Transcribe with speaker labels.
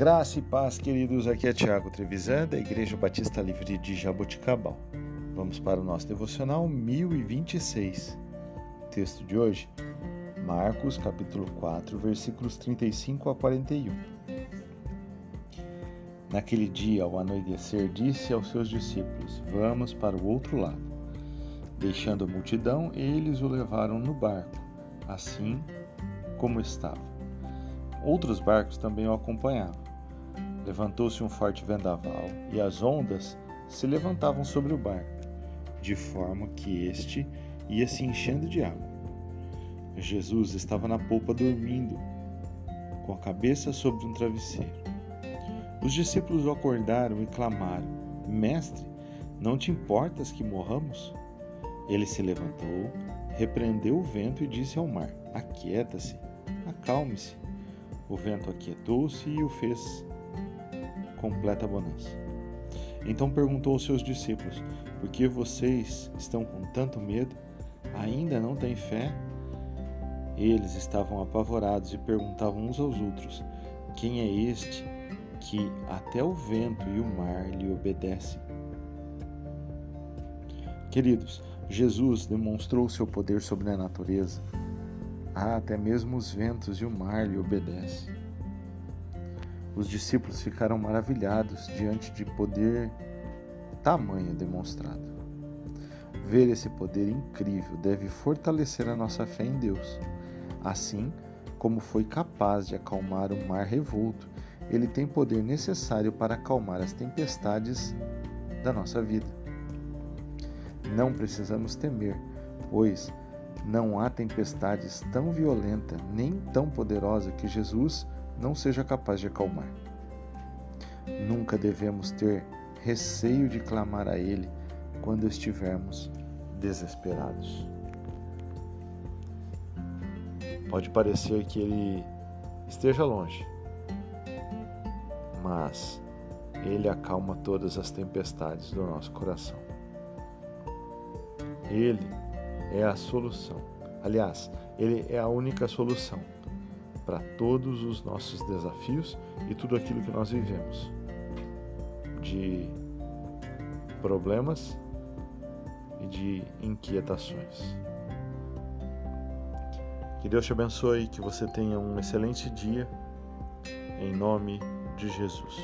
Speaker 1: Graça e paz, queridos. Aqui é Tiago Trevisan, da Igreja Batista Livre de Jaboticabal. Vamos para o nosso devocional 1026. Texto de hoje, Marcos, capítulo 4, versículos 35 a 41. Naquele dia, ao anoitecer, disse aos seus discípulos: Vamos para o outro lado. Deixando a multidão, eles o levaram no barco, assim como estava. Outros barcos também o acompanhavam. Levantou-se um forte vendaval e as ondas se levantavam sobre o barco, de forma que este ia se enchendo de água. Jesus estava na polpa dormindo, com a cabeça sobre um travesseiro. Os discípulos o acordaram e clamaram: Mestre, não te importas que morramos? Ele se levantou, repreendeu o vento e disse ao mar: Aquieta-se, acalme-se. O vento aquietou-se e o fez completa bonança. Então perguntou aos seus discípulos: Por que vocês estão com tanto medo? Ainda não têm fé? Eles estavam apavorados e perguntavam uns aos outros: Quem é este que até o vento e o mar lhe obedecem? Queridos, Jesus demonstrou seu poder sobre a natureza. Ah, até mesmo os ventos e o mar lhe obedecem. Os discípulos ficaram maravilhados diante de poder tamanho demonstrado. Ver esse poder incrível deve fortalecer a nossa fé em Deus. Assim como foi capaz de acalmar o mar revolto, ele tem poder necessário para acalmar as tempestades da nossa vida. Não precisamos temer, pois não há tempestades tão violenta nem tão poderosa que Jesus não seja capaz de acalmar. Nunca devemos ter receio de clamar a Ele quando estivermos desesperados. Pode parecer que Ele esteja longe, mas Ele acalma todas as tempestades do nosso coração. Ele é a solução. Aliás, Ele é a única solução para todos os nossos desafios e tudo aquilo que nós vivemos de problemas e de inquietações. Que Deus te abençoe, que você tenha um excelente dia, em nome de Jesus.